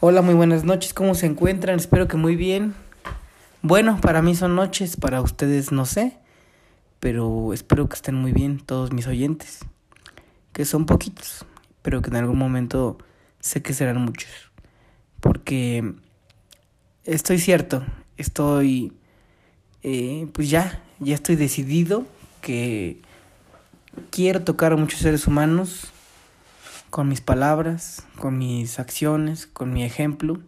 Hola, muy buenas noches, ¿cómo se encuentran? Espero que muy bien. Bueno, para mí son noches, para ustedes no sé, pero espero que estén muy bien todos mis oyentes, que son poquitos, pero que en algún momento sé que serán muchos, porque estoy cierto, estoy, eh, pues ya, ya estoy decidido que quiero tocar a muchos seres humanos con mis palabras, con mis acciones, con mi ejemplo,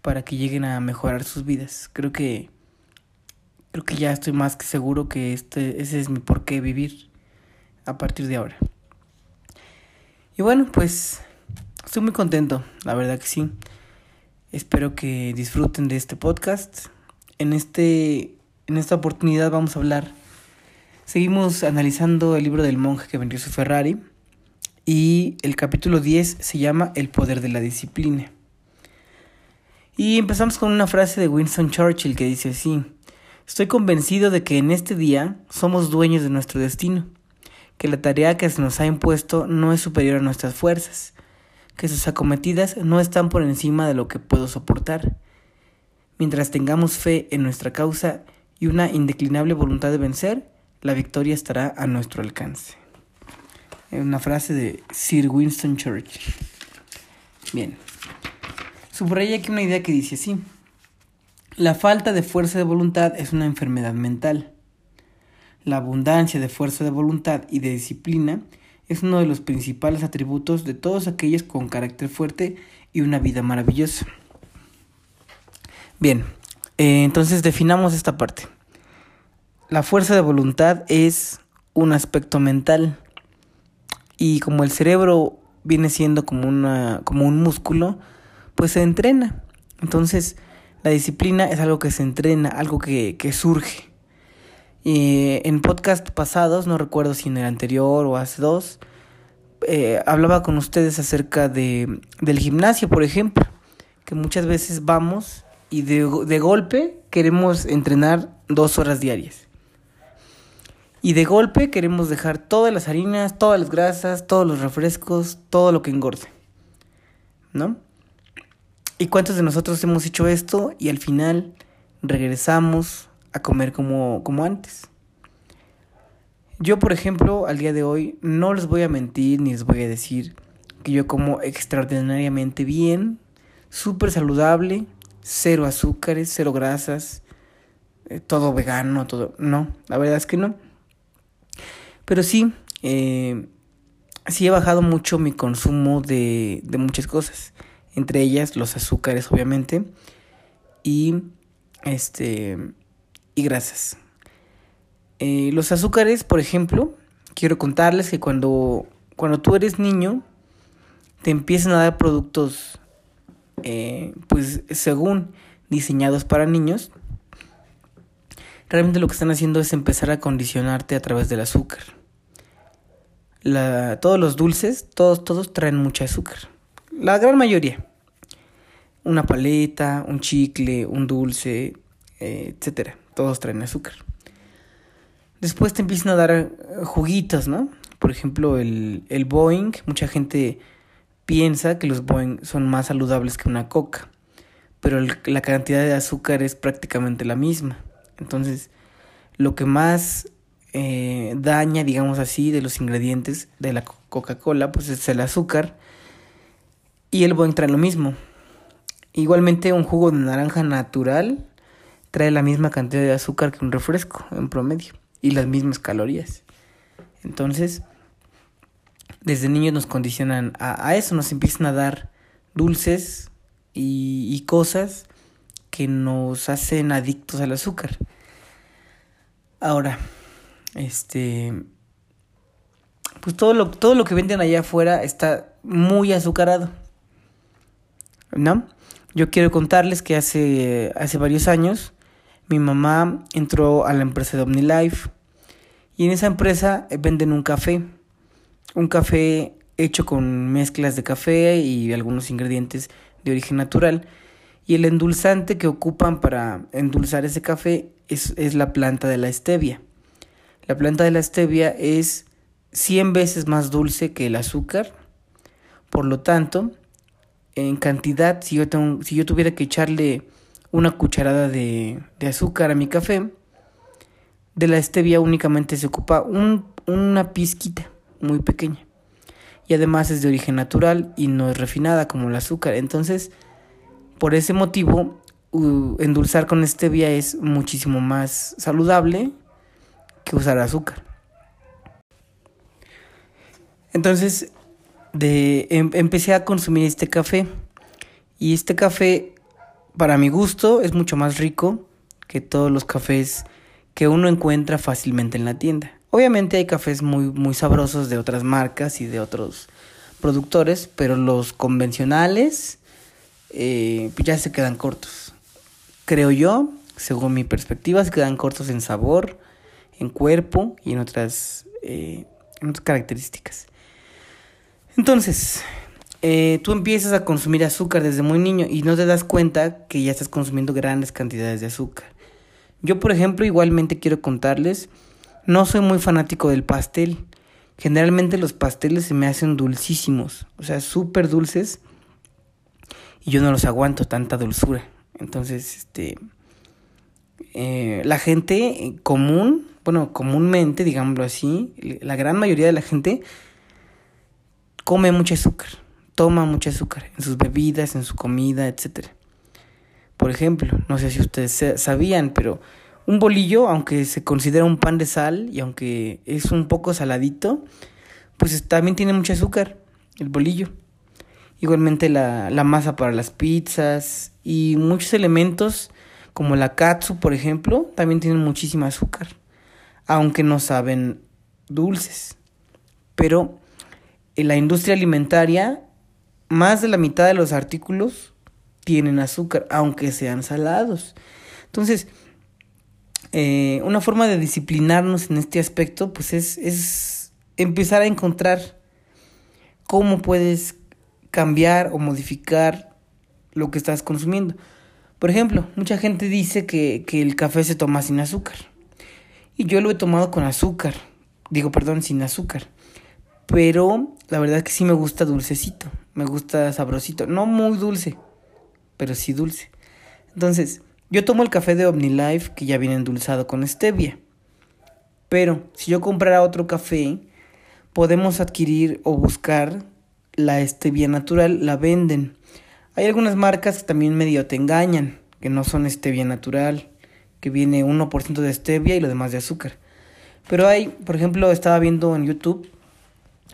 para que lleguen a mejorar sus vidas. Creo que creo que ya estoy más que seguro que este ese es mi porqué vivir a partir de ahora. Y bueno, pues estoy muy contento, la verdad que sí. Espero que disfruten de este podcast. En este en esta oportunidad vamos a hablar seguimos analizando el libro del monje que vendió su Ferrari y el capítulo 10 se llama El poder de la disciplina. Y empezamos con una frase de Winston Churchill que dice así, estoy convencido de que en este día somos dueños de nuestro destino, que la tarea que se nos ha impuesto no es superior a nuestras fuerzas, que sus acometidas no están por encima de lo que puedo soportar. Mientras tengamos fe en nuestra causa y una indeclinable voluntad de vencer, la victoria estará a nuestro alcance una frase de Sir Winston Churchill. Bien. Subraya aquí una idea que dice así. La falta de fuerza de voluntad es una enfermedad mental. La abundancia de fuerza de voluntad y de disciplina es uno de los principales atributos de todos aquellos con carácter fuerte y una vida maravillosa. Bien, eh, entonces definamos esta parte. La fuerza de voluntad es un aspecto mental y como el cerebro viene siendo como, una, como un músculo, pues se entrena. Entonces, la disciplina es algo que se entrena, algo que, que surge. Y en podcast pasados, no recuerdo si en el anterior o hace dos, eh, hablaba con ustedes acerca de, del gimnasio, por ejemplo, que muchas veces vamos y de, de golpe queremos entrenar dos horas diarias. Y de golpe queremos dejar todas las harinas, todas las grasas, todos los refrescos, todo lo que engorde. ¿No? ¿Y cuántos de nosotros hemos hecho esto y al final regresamos a comer como, como antes? Yo, por ejemplo, al día de hoy no les voy a mentir ni les voy a decir que yo como extraordinariamente bien, súper saludable, cero azúcares, cero grasas, eh, todo vegano, todo... No, la verdad es que no. Pero sí, eh, sí he bajado mucho mi consumo de, muchas cosas. Entre ellas los azúcares, obviamente. Y este. Y grasas. Eh, los azúcares, por ejemplo, quiero contarles que cuando, cuando tú eres niño, te empiezan a dar productos, eh, pues según diseñados para niños, realmente lo que están haciendo es empezar a condicionarte a través del azúcar. Todos los dulces, todos, todos traen mucho azúcar. La gran mayoría. Una paleta, un chicle, un dulce, eh, etcétera. Todos traen azúcar. Después te empiezan a dar juguitos, ¿no? Por ejemplo, el, el Boeing. Mucha gente piensa que los Boeing son más saludables que una coca. Pero la cantidad de azúcar es prácticamente la misma. Entonces, lo que más eh, daña, digamos así, de los ingredientes de la Coca-Cola, pues es el azúcar. Y el Boeing trae lo mismo. Igualmente, un jugo de naranja natural trae la misma cantidad de azúcar que un refresco en promedio y las mismas calorías. Entonces, desde niños nos condicionan a, eso, nos empiezan a dar dulces y cosas que nos hacen adictos al azúcar. Ahora, este pues todo lo, todo lo que venden allá afuera está muy azucarado. ¿No? Yo quiero contarles que hace, hace varios años mi mamá entró a la empresa de OmniLife y en esa empresa venden un café. Un café hecho con mezclas de café y algunos ingredientes de origen natural y el endulzante que ocupan para endulzar ese café es, es la planta de la stevia. La planta de la stevia es 100 veces más dulce que el azúcar, por lo tanto, en cantidad, si yo, tuviera que echarle una cucharada de, de azúcar a mi café, de la stevia únicamente se ocupa un, una pizquita muy pequeña. Y además es de origen natural y no es refinada como el azúcar. Entonces, por ese motivo, endulzar con stevia es muchísimo más saludable que usar azúcar. Entonces, em, empecé a consumir este café. Y este café, para mi gusto, es mucho más rico que todos los cafés que uno encuentra fácilmente en la tienda. Obviamente hay cafés muy, muy sabrosos de otras marcas y de otros productores, pero los convencionales eh, pues ya se quedan cortos. Creo yo, según mi perspectiva, se quedan cortos en sabor, en cuerpo y en otras, eh, características. Entonces, eh, tú empiezas a consumir azúcar desde muy niño y no te das cuenta que ya estás consumiendo grandes cantidades de azúcar. Yo, por ejemplo, igualmente quiero contarles, no soy muy fanático del pastel. Generalmente los pasteles se me hacen dulcísimos, o sea, súper dulces. Y yo no los aguanto tanta dulzura. Entonces, este, eh, la gente común, bueno, comúnmente, digámoslo así, la gran mayoría de la gente come mucho azúcar, toma mucho azúcar en sus bebidas, en su comida, etc. Por ejemplo, no sé si ustedes sabían, pero un bolillo, aunque se considera un pan de sal y aunque es un poco saladito, pues también tiene mucho azúcar, el bolillo. Igualmente la, la masa para las pizzas y muchos elementos como la katsu, por ejemplo, también tienen muchísimo azúcar, aunque no saben dulces. Pero en la industria alimentaria, más de la mitad de los artículos tienen azúcar, aunque sean salados. Entonces, eh, una forma de disciplinarnos en este aspecto, pues es, es empezar a encontrar cómo puedes cambiar o modificar lo que estás consumiendo. Por ejemplo, mucha gente dice que, que el café se toma sin azúcar. Y yo lo he tomado con azúcar. Digo, perdón, sin azúcar. Pero la verdad es que sí me gusta dulcecito, me gusta sabrosito, no muy dulce, pero sí dulce. Entonces, yo tomo el café de OmniLife que ya viene endulzado con stevia. Pero si yo comprara otro café, podemos adquirir o buscar la stevia natural, la venden. Hay algunas marcas que también medio te engañan, que no son stevia natural, que viene 1% de stevia y lo demás de azúcar. Pero hay, por ejemplo, estaba viendo en YouTube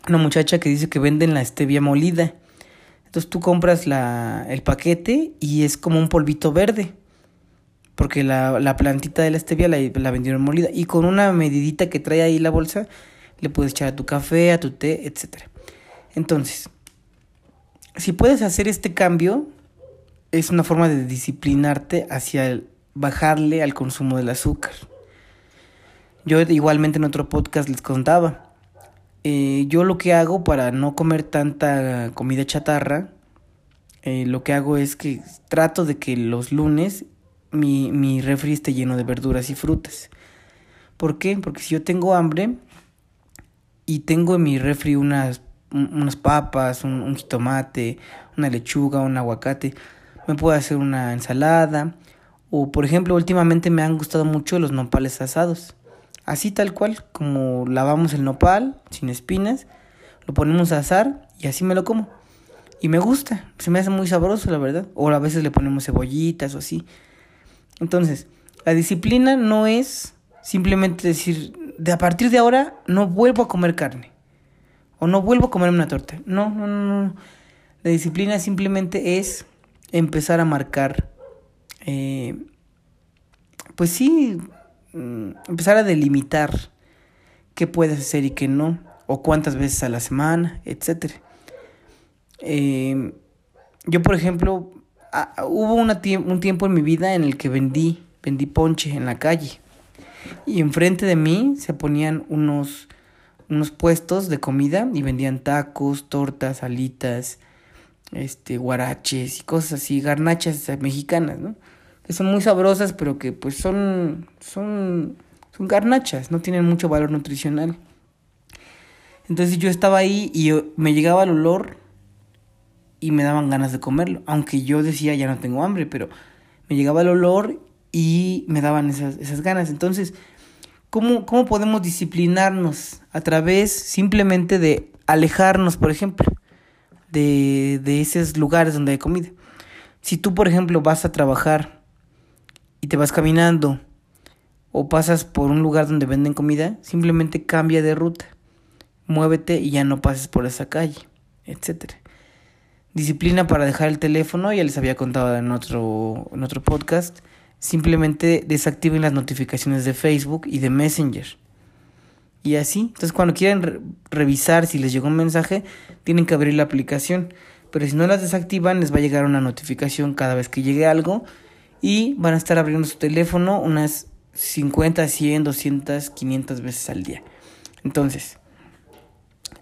una muchacha que dice que venden la stevia molida. Entonces tú compras la, el paquete y es como un polvito verde. Porque la, la plantita de la stevia la, la, vendieron molida. Y con una medidita que trae ahí la bolsa, le puedes echar a tu café, a tu té, etc. Entonces, si puedes hacer este cambio, es una forma de disciplinarte hacia bajarle al consumo del azúcar. Yo igualmente en otro podcast les contaba eh, yo lo que hago para no comer tanta comida chatarra, eh, lo que hago es que trato de que los lunes mi, mi refri esté lleno de verduras y frutas. ¿Por qué? Porque si yo tengo hambre y tengo en mi refri unas, unas papas, un, un jitomate, una lechuga, un aguacate, me puedo hacer una ensalada. O por ejemplo, últimamente me han gustado mucho los nopales asados. Así tal cual, como lavamos el nopal, sin espinas, lo ponemos a asar y así me lo como. Y me gusta, se me hace muy sabroso, la verdad. O a veces le ponemos cebollitas o así. Entonces, la disciplina no es simplemente decir, de a partir de ahora no vuelvo a comer carne. O no vuelvo a comer una torta. No, no, no, no. La disciplina simplemente es empezar a marcar, eh, pues sí, Mm, empezar a delimitar qué puedes hacer y qué no, o cuántas veces a la semana, etc. Em, yo, por ejemplo, hubo un tiempo en mi vida en el que vendí, vendí ponche en la calle. Y enfrente de mí se ponían unos, unos puestos de comida y vendían tacos, tortas, alitas, este, guaraches y cosas así, garnachas mexicanas, ¿no? que son muy sabrosas, pero que pues son, son, son garnachas, no tienen mucho valor nutricional. Entonces yo estaba ahí y me llegaba el olor y me daban ganas de comerlo, aunque yo decía ya no tengo hambre, pero me llegaba el olor y me daban esas, esas ganas. Entonces, ¿cómo, ¿cómo podemos disciplinarnos? A través simplemente de alejarnos, por ejemplo, de, de esos lugares donde hay comida. Si tú, por ejemplo, vas a trabajar y te vas caminando o pasas por un lugar donde venden comida, simplemente cambia de ruta, muévete y ya no pases por esa calle, etcétera. Disciplina para dejar el teléfono, ya les había contado en otro, en otro podcast. Simplemente desactiven las notificaciones de Facebook y de Messenger. Y así, entonces cuando quieran revisar si les llegó un mensaje, tienen que abrir la aplicación. Pero si no las desactivan, les va a llegar una notificación cada vez que llegue algo y van a estar abriendo su teléfono unas 50, 100, 200, 500 veces al día. Entonces,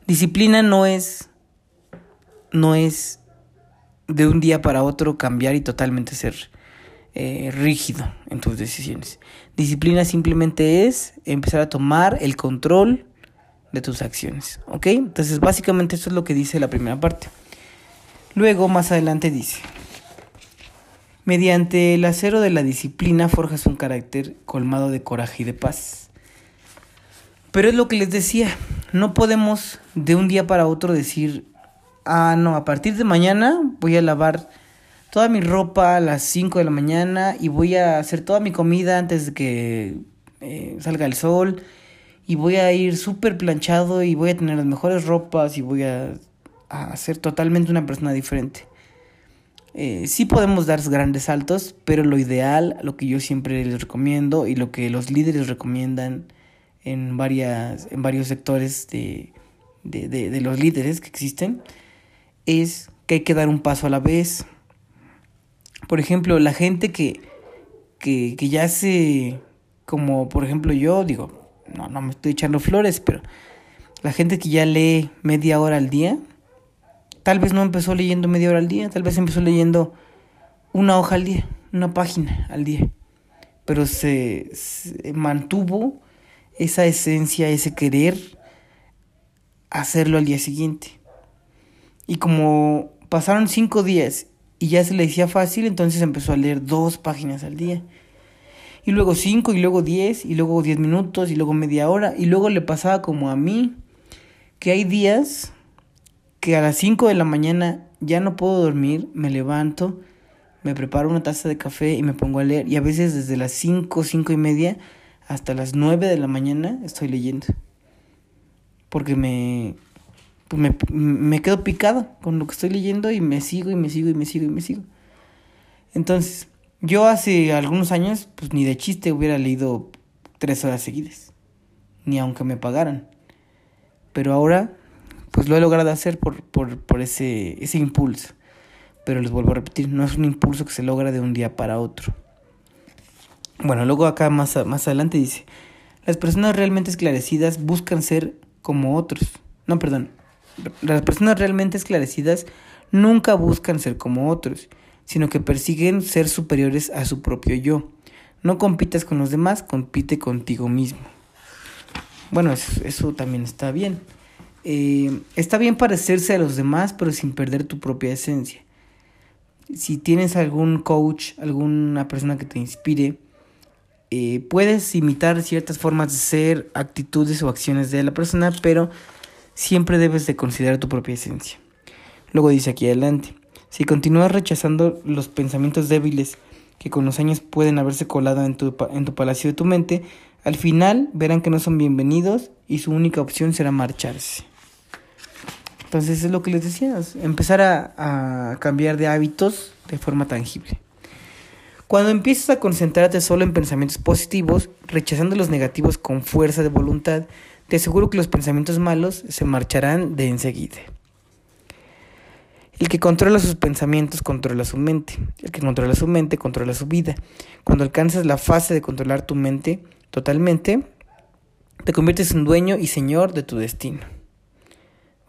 disciplina no es no es de un día para otro cambiar y totalmente ser eh, rígido en tus decisiones. Disciplina simplemente es empezar a tomar el control de tus acciones. ¿Ok? Entonces básicamente esto es lo que dice la primera parte. Luego más adelante dice, mediante el acero de la disciplina forjas un carácter colmado de coraje y de paz. Pero es lo que les decía, no podemos de un día para otro decir, ah, no, a partir de mañana voy a lavar toda mi ropa a las 5 de la mañana y voy a hacer toda mi comida antes de que eh, salga el sol y voy a ir súper planchado y voy a tener las mejores ropas y voy a, a ser totalmente una persona diferente. Eh, sí podemos dar grandes saltos, pero lo ideal, lo que yo siempre les recomiendo y lo que los líderes recomiendan en, varias, en varios sectores de, de, de los líderes que existen, es que hay que dar un paso a la vez. Por ejemplo, la gente que, que, que ya hace, como por ejemplo yo, digo, no, no me estoy echando flores, pero la gente que ya lee media hora al día, tal vez no empezó leyendo media hora al día, tal vez empezó leyendo una hoja al día, una página al día, pero se, se mantuvo esa esencia, ese querer hacerlo al día siguiente. Y como pasaron cinco días y ya se le decía fácil, entonces empezó a leer dos páginas al día. Y luego cinco, y luego diez, y luego diez minutos, y luego media hora. Y luego le pasaba como a mí, que hay días que a las cinco de la mañana ya no puedo dormir, me levanto, me preparo una taza de café y me pongo a leer. Y a veces desde las cinco, cinco y media hasta las nueve de la mañana estoy leyendo. Porque me, pues me, me quedo picado con lo que estoy leyendo y me sigo y me sigo y me sigo y me sigo. Entonces, yo hace algunos años, pues ni de chiste hubiera leído tres horas seguidas, ni aunque me pagaran. Pero ahora, pues lo he logrado hacer por, por, por ese, ese impulso. Pero les vuelvo a repetir, no es un impulso que se logra de un día para otro. Bueno, luego acá más, más adelante dice, las personas realmente esclarecidas buscan ser como otros. No, perdón, las personas realmente esclarecidas nunca buscan ser como otros, sino que persiguen ser superiores a su propio yo. No compitas con los demás, compite contigo mismo. Bueno, eso, también está bien. Eh, está bien parecerse a los demás, pero sin perder tu propia esencia. Si tienes algún coach, alguna persona que te inspire, eh, puedes imitar ciertas formas de ser, actitudes o acciones de la persona, pero siempre debes de considerar tu propia esencia. Luego dice aquí adelante, si continúas rechazando los pensamientos débiles que con los años pueden haberse colado en tu, en tu palacio de tu mente, al final verán que no son bienvenidos y su única opción será marcharse. Entonces es lo que les decía, empezar a, a cambiar de hábitos de forma tangible. Cuando empiezas a concentrarte solo en pensamientos positivos, rechazando los negativos con fuerza de voluntad, te aseguro que los pensamientos malos se marcharán de enseguida. El que controla sus pensamientos controla su mente. El que controla su mente controla su vida. Cuando alcanzas la fase de controlar tu mente totalmente, te conviertes en dueño y señor de tu destino.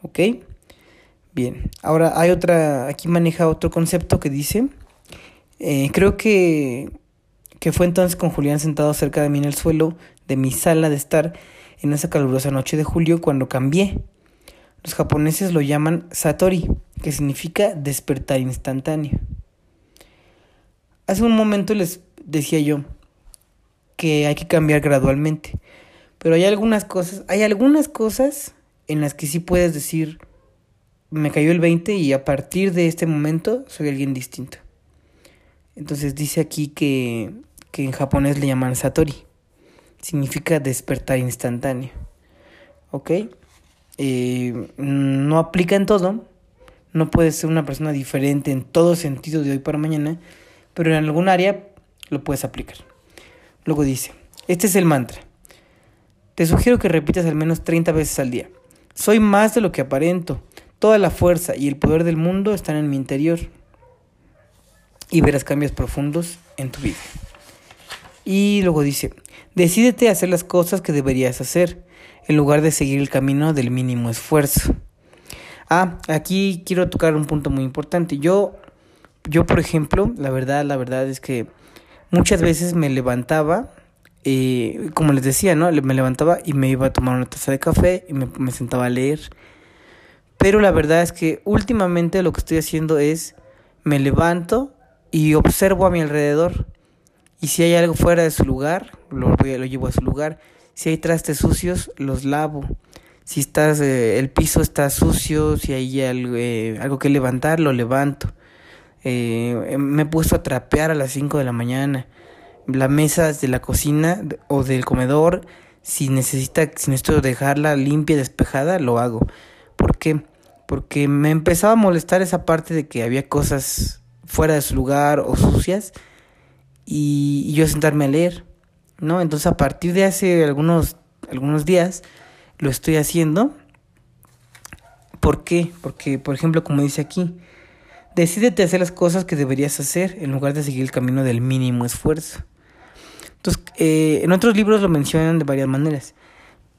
¿Ok? Bien. Ahora hay otra, aquí maneja otro concepto que dice, eh, creo que, que fue entonces con Julián sentado cerca de mí en el suelo de mi sala de estar en esa calurosa noche de julio cuando cambié. Los japoneses lo llaman Satori que significa despertar instantáneo. Hace un momento les decía yo que hay que cambiar gradualmente, pero hay algunas cosas, hay algunas cosas en las que sí puedes decir, me cayó el 20 y a partir de este momento soy alguien distinto. Entonces dice aquí que, que en japonés le llaman satori. Significa despertar instantáneo. ¿Ok? Eh, no aplica en todo. No puedes ser una persona diferente en todo sentido de hoy para mañana. Pero en algún área lo puedes aplicar. Luego dice, este es el mantra. Te sugiero que repitas al menos 30 veces al día. Soy más de lo que aparento. Toda la fuerza y el poder del mundo están en mi interior. Y verás cambios profundos en tu vida. Y luego dice, decídete a hacer las cosas que deberías hacer, en lugar de seguir el camino del mínimo esfuerzo. Ah, aquí quiero tocar un punto muy importante. Yo, yo por ejemplo, la verdad, la verdad es que muchas veces me levantaba, eh, como les decía, ¿no? Me levantaba y me iba a tomar una taza de café y me, me sentaba a leer pero la verdad es que últimamente lo que estoy haciendo es me levanto y observo a mi alrededor. Y si hay algo fuera de su lugar, lo, lo llevo a su lugar. Si hay trastes sucios, los lavo. Si estás, eh, el piso está sucio, si hay algo, eh, algo que levantar, lo levanto. Eh, me he puesto a trapear a las 5 de la mañana. La mesa de la cocina o del comedor, si necesita, si necesito dejarla limpia, despejada, lo hago. ¿Por qué? Porque me empezaba a molestar esa parte de que había cosas fuera de su lugar o sucias y, yo sentarme a leer, ¿no? Entonces a partir de hace algunos, algunos días lo estoy haciendo. ¿Por qué? Porque, por ejemplo, como dice aquí, decídete hacer las cosas que deberías hacer en lugar de seguir el camino del mínimo esfuerzo. Entonces, eh, en otros libros lo mencionan de varias maneras,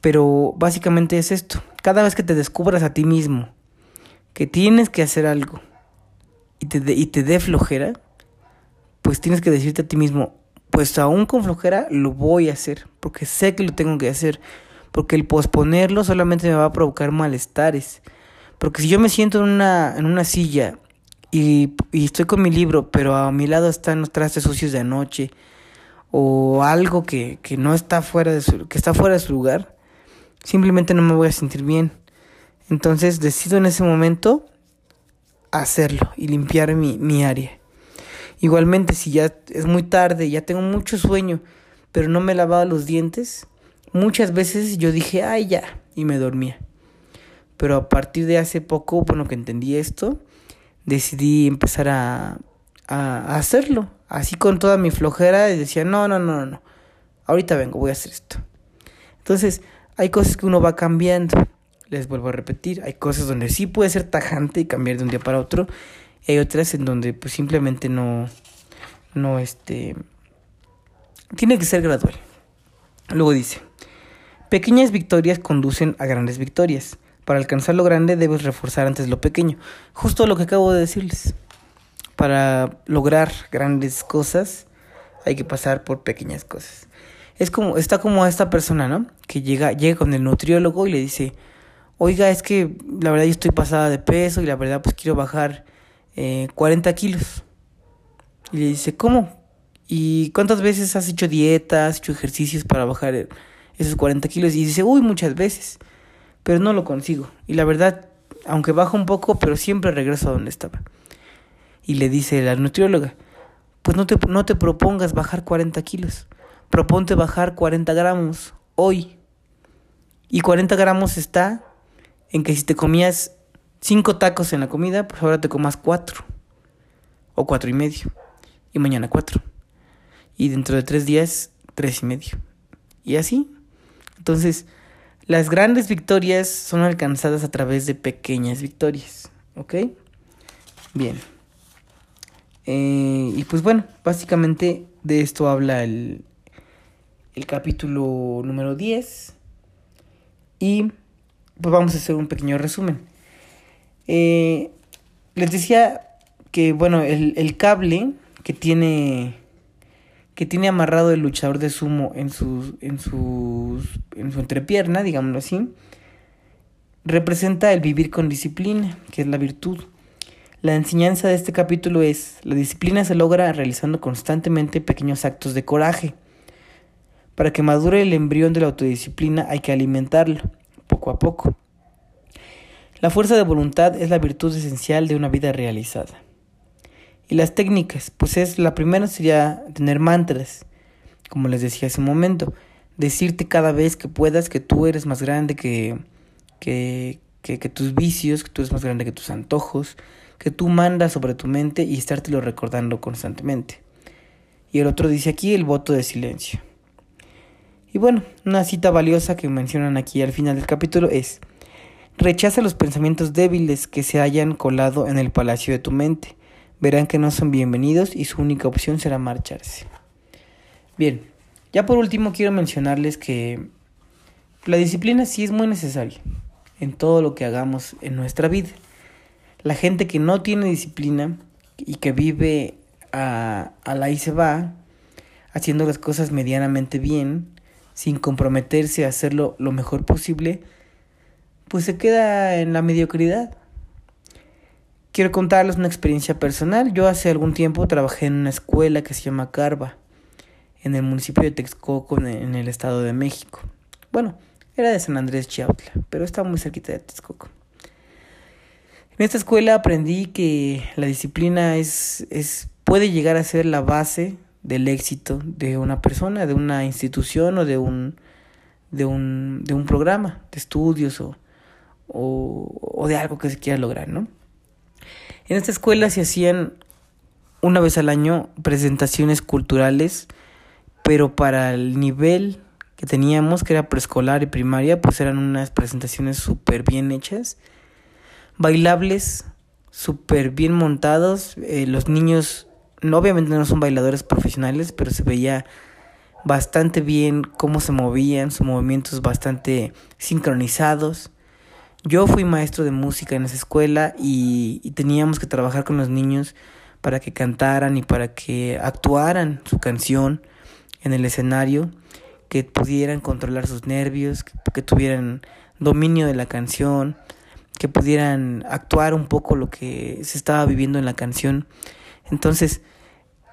pero básicamente es esto cada vez que te descubras a ti mismo que tienes que hacer algo y te, y te dé flojera, pues tienes que decirte a ti mismo, pues aún con flojera lo voy a hacer, porque sé que lo tengo que hacer, porque el posponerlo solamente me va a provocar malestares. Porque si yo me siento en una, en una silla y, y estoy con mi libro, pero a mi lado están los trastes sucios de anoche, o algo que, que no está fuera de su, que está fuera de su lugar, simplemente no me voy a sentir bien. Entonces decido en ese momento hacerlo y limpiar mi, mi área. Igualmente, si ya es muy tarde, ya tengo mucho sueño, pero no me he lavado los dientes, muchas veces yo dije, ay ya, y me dormía. Pero a partir de hace poco, bueno, que entendí esto, decidí empezar a, a hacerlo. Así con toda mi flojera y decía, no, no, no, no, ahorita vengo, voy a hacer esto. Entonces, hay cosas que uno va cambiando. Les vuelvo a repetir, hay cosas donde sí puede ser tajante y cambiar de un día para otro. Hay otras en donde pues simplemente no, no este, tiene que ser gradual. Luego dice, pequeñas victorias conducen a grandes victorias. Para alcanzar lo grande debes reforzar antes lo pequeño. Justo lo que acabo de decirles. Para lograr grandes cosas hay que pasar por pequeñas cosas. Es como, está como esta persona, ¿no? Que llega, llega con el nutriólogo y le dice, oiga, es que la verdad yo estoy pasada de peso y la verdad pues quiero bajar eh, 40 kilos. Y le dice, ¿cómo? ¿Y cuántas veces has hecho dietas, has hecho ejercicios para bajar esos 40 kilos? Y dice, uy, muchas veces, pero no lo consigo. Y la verdad, aunque bajo un poco, pero siempre regreso a donde estaba. Y le dice la nutrióloga, pues no te, no te propongas bajar 40 kilos proponte bajar 40 gramos hoy. Y 40 gramos está en que si te comías 5 tacos en la comida, pues ahora te comas 4. O 4 y medio. Y mañana 4. Y dentro de 3 días, 3 y medio. Y así. Entonces, las grandes victorias son alcanzadas a través de pequeñas victorias. ¿Ok? Bien. Eh, y pues bueno, básicamente de esto habla el, el capítulo número 10 y pues vamos a hacer un pequeño resumen. Eh, les decía que bueno, el, el, cable que tiene que tiene amarrado el luchador de sumo en sus en sus en su entrepierna, digámoslo así, representa el vivir con disciplina, que es la virtud. La enseñanza de este capítulo es, la disciplina se logra realizando constantemente pequeños actos de coraje. Para que madure el embrión de la autodisciplina hay que alimentarlo, poco a poco. La fuerza de voluntad es la virtud esencial de una vida realizada. Y las técnicas, pues es la primera sería tener mantras, como les decía hace un momento, decirte cada vez que puedas que tú eres más grande que, que, que, que tus vicios, que tú eres más grande que tus antojos, que tú mandas sobre tu mente y estártelo recordando constantemente. Y el otro dice aquí el voto de silencio. Y bueno, una cita valiosa que mencionan aquí al final del capítulo es, rechaza los pensamientos débiles que se hayan colado en el palacio de tu mente. Verán que no son bienvenidos y su única opción será marcharse. Bien, ya por último quiero mencionarles que la disciplina sí es muy necesaria en todo lo que hagamos en nuestra vida. La gente que no tiene disciplina y que vive a, a la y se va, haciendo las cosas medianamente bien, sin comprometerse a hacerlo lo mejor posible, pues se queda en la mediocridad. Quiero contarles una experiencia personal. Yo hace algún tiempo trabajé en una escuela que se llama Carva, en el municipio de Texcoco, en el estado de México. Bueno, era de San Andrés Chiautla, pero estaba muy cerquita de Texcoco. En esta escuela aprendí que la disciplina es, es, puede llegar a ser la base del éxito de una persona, de una institución o de un, de un, de un programa de estudios o, o, o de algo que se quiera lograr, ¿no? En esta escuela se hacían una vez al año presentaciones culturales, pero para el nivel que teníamos, que era preescolar y primaria, pues eran unas presentaciones súper bien hechas bailables súper bien montados. Eh, los niños, obviamente no son bailadores profesionales, pero se veía bastante bien cómo se movían, sus movimientos bastante sincronizados. Yo fui maestro de música en esa escuela y, teníamos que trabajar con los niños para que cantaran y para que actuaran su canción en el escenario, que pudieran controlar sus nervios, que, que tuvieran dominio de la canción, que pudieran actuar un poco lo que se estaba viviendo en la canción. Entonces,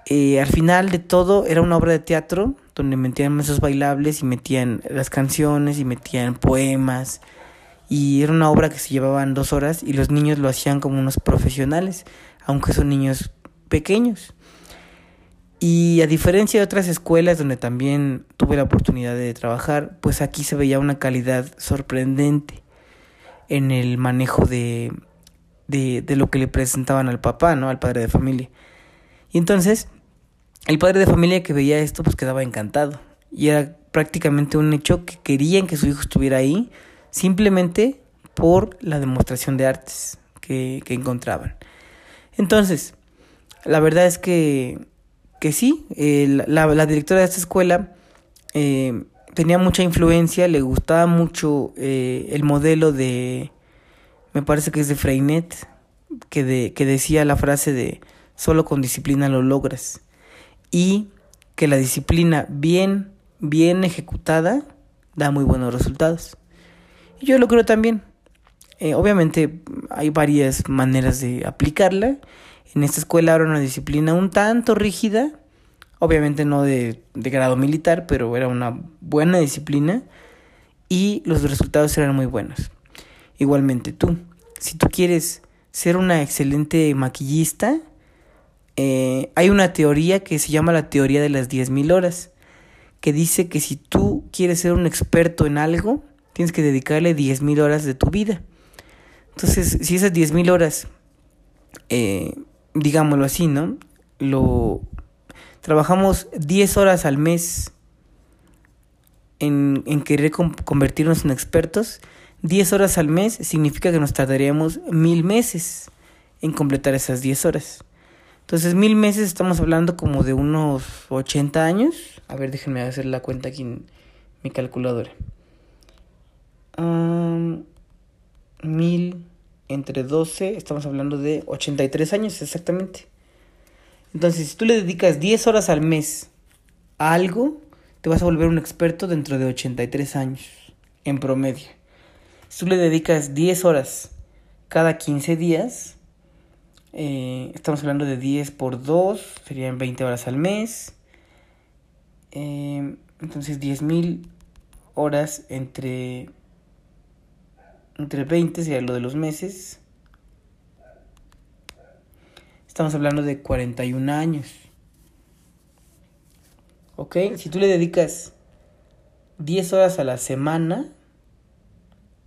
eh, al final de todo era una obra de teatro donde metían esos bailables y metían las canciones y metían poemas. Y era una obra que se llevaban dos horas y los niños lo hacían como unos profesionales, aunque son niños pequeños. Y a diferencia de otras escuelas donde también tuve la oportunidad de trabajar, pues aquí se veía una calidad sorprendente en el manejo de, de, de lo que le presentaban al papá, ¿no? Al padre de familia. Y entonces, el padre de familia que veía esto, pues quedaba encantado. Y era prácticamente un hecho que querían que su hijo estuviera ahí, simplemente por la demostración de artes que, encontraban. Entonces, la verdad es que, que sí, eh, la, la, directora de esta escuela eh, tenía mucha influencia, le gustaba mucho eh, el modelo de, me parece que es de Freinet, que, de, que decía la frase de solo con disciplina lo logras. Y que la disciplina bien, bien ejecutada da muy buenos resultados. Y yo lo creo también. Eh, obviamente hay varias maneras de aplicarla. En esta escuela era una disciplina un tanto rígida, obviamente no de, de, grado militar, pero era una buena disciplina y los resultados eran muy buenos. Igualmente tú, si tú quieres ser una excelente maquillista, eh, hay una teoría que se llama la teoría de las 10.000 horas, que dice que si tú quieres ser un experto en algo, tienes que dedicarle 10.000 horas de tu vida. Entonces, si esas 10.000 horas, eh, digámoslo así, ¿no? Lo, Trabajamos 10 horas al mes en, en querer convertirnos en expertos. 10 horas al mes significa que nos tardaríamos mil meses en completar esas 10 horas. Entonces, mil meses estamos hablando como de unos 80 años. A ver, déjenme hacer la cuenta aquí en mi calculadora. Um, mil entre 12, estamos hablando de 83 años exactamente. Entonces, si tú le dedicas 10 horas al mes a algo, te vas a volver un experto dentro de 83 años, en promedio. Si tú le dedicas 10 horas cada 15 días, Eh, estamos hablando de 10 por 2, serían 20 horas al mes. Eh, entonces 10.000 horas entre, entre 20 sería lo de los meses. Estamos hablando de 41 años. ¿Ok? Si tú le dedicas 10 horas a la semana,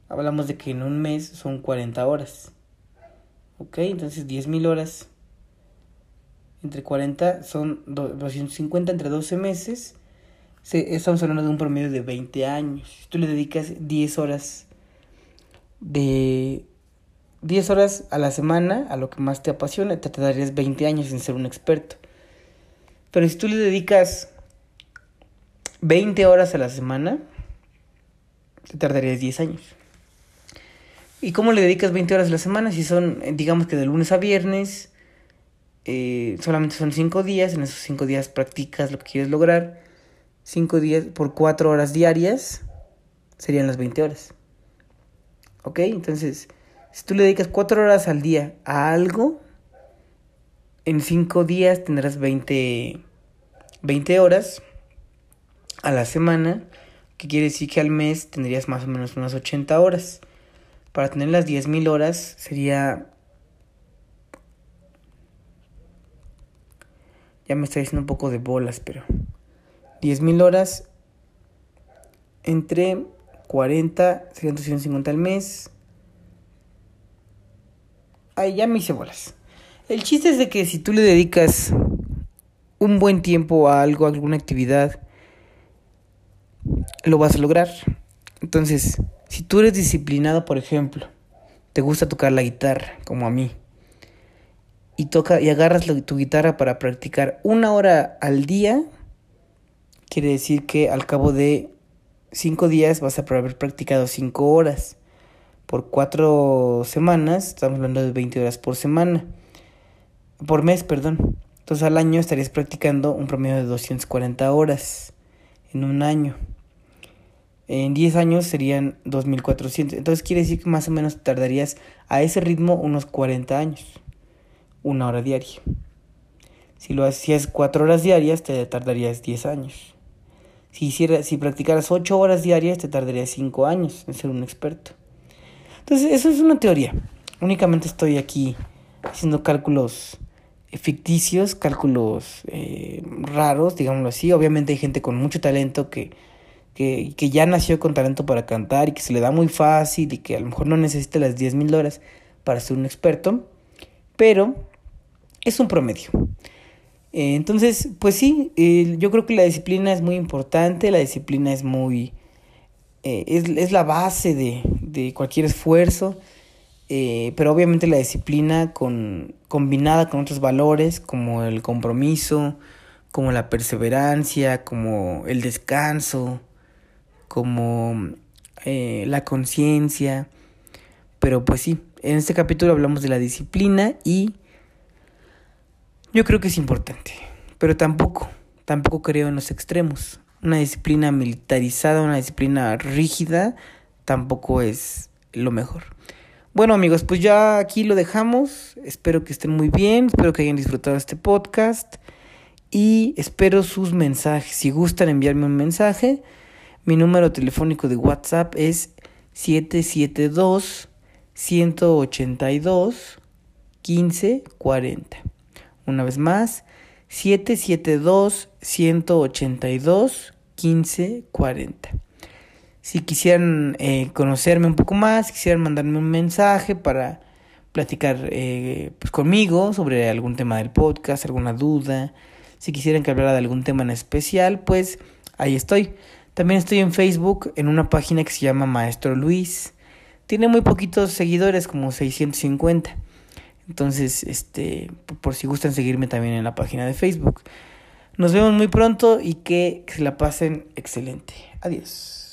hablamos de que en un mes son 40 horas. ¿Ok? Entonces 10.000 horas entre 40 son 250 entre 12 meses. Estamos hablando de un promedio de 20 años. Si tú le dedicas 10 horas de 10 horas a la semana a lo que más te apasiona, te tardarías 20 años en ser un experto. Pero si tú le dedicas 20 horas a la semana, te tardarías 10 años. ¿Y cómo le dedicas 20 horas a la semana? Si son, eh, digamos que de lunes a viernes, eh, solamente son 5 días, en esos 5 días practicas lo que quieres lograr. 5 días por 4 horas diarias serían las 20 horas. ¿Ok? Entonces, si tú le dedicas 4 horas al día a algo, en 5 días tendrás 20, 20 horas a la semana, que quiere decir que al mes tendrías más o menos unas 80 horas. Para tener las 10.000 horas sería... Ya me está diciendo un poco de bolas, pero... 10.000 horas entre 40 serían 250 al mes. Ay, ya me hice bolas. El chiste es de que si tú le dedicas un buen tiempo a algo, a alguna actividad, lo vas a lograr. Entonces, si tú eres disciplinado, por ejemplo, te gusta tocar la guitarra, como a mí, y toca y agarras tu guitarra para practicar una hora al día, quiere decir que al cabo de cinco días vas a haber practicado cinco horas. Por cuatro semanas, estamos hablando de 20 horas por semana. Por mes, perdón. Entonces al año estarías practicando un promedio de 240 horas en un año. En 10 años serían 2400. Entonces quiere decir que más o menos tardarías a ese ritmo unos 40 años. Una hora diaria. Si lo hacías 4 horas diarias, te tardarías 10 años. Si, hiciera, si practicaras 8 horas diarias, te tardarías 5 años en ser un experto. Entonces, eso es una teoría. Únicamente estoy aquí haciendo cálculos ficticios, cálculos eh, raros, digámoslo así. Obviamente hay gente con mucho talento que que, ya nació con talento para cantar y que se le da muy fácil y que a lo mejor no necesita las 10 mil dólares para ser un experto, pero es un promedio. Eh, entonces, pues sí, yo creo que la disciplina es muy importante, la disciplina es muy... Eh, es, la base de, cualquier esfuerzo, eh, pero obviamente la disciplina con, combinada con otros valores como el compromiso, como la perseverancia, como el descanso, como la conciencia. Pero pues sí, en este capítulo hablamos de la disciplina y yo creo que es importante. Pero tampoco, tampoco creo en los extremos. Una disciplina militarizada, una disciplina rígida, tampoco es lo mejor. Bueno amigos, pues ya aquí lo dejamos. Espero que estén muy bien, espero que hayan disfrutado este podcast y espero sus mensajes. Si gustan enviarme un mensaje, mi número telefónico de WhatsApp es 772 182 1540. Una vez más, 772 182 1540. Si quisieran eh, conocerme un poco más, quisieran mandarme un mensaje para platicar eh, pues conmigo sobre algún tema del podcast, alguna duda, si quisieran que hablara de algún tema en especial, pues ahí estoy. También estoy en Facebook en una página que se llama Maestro Luis. Tiene muy poquitos seguidores, como 650. Entonces, este, por si gustan seguirme también en la página de Facebook. Nos vemos muy pronto y que se la pasen excelente. Adiós.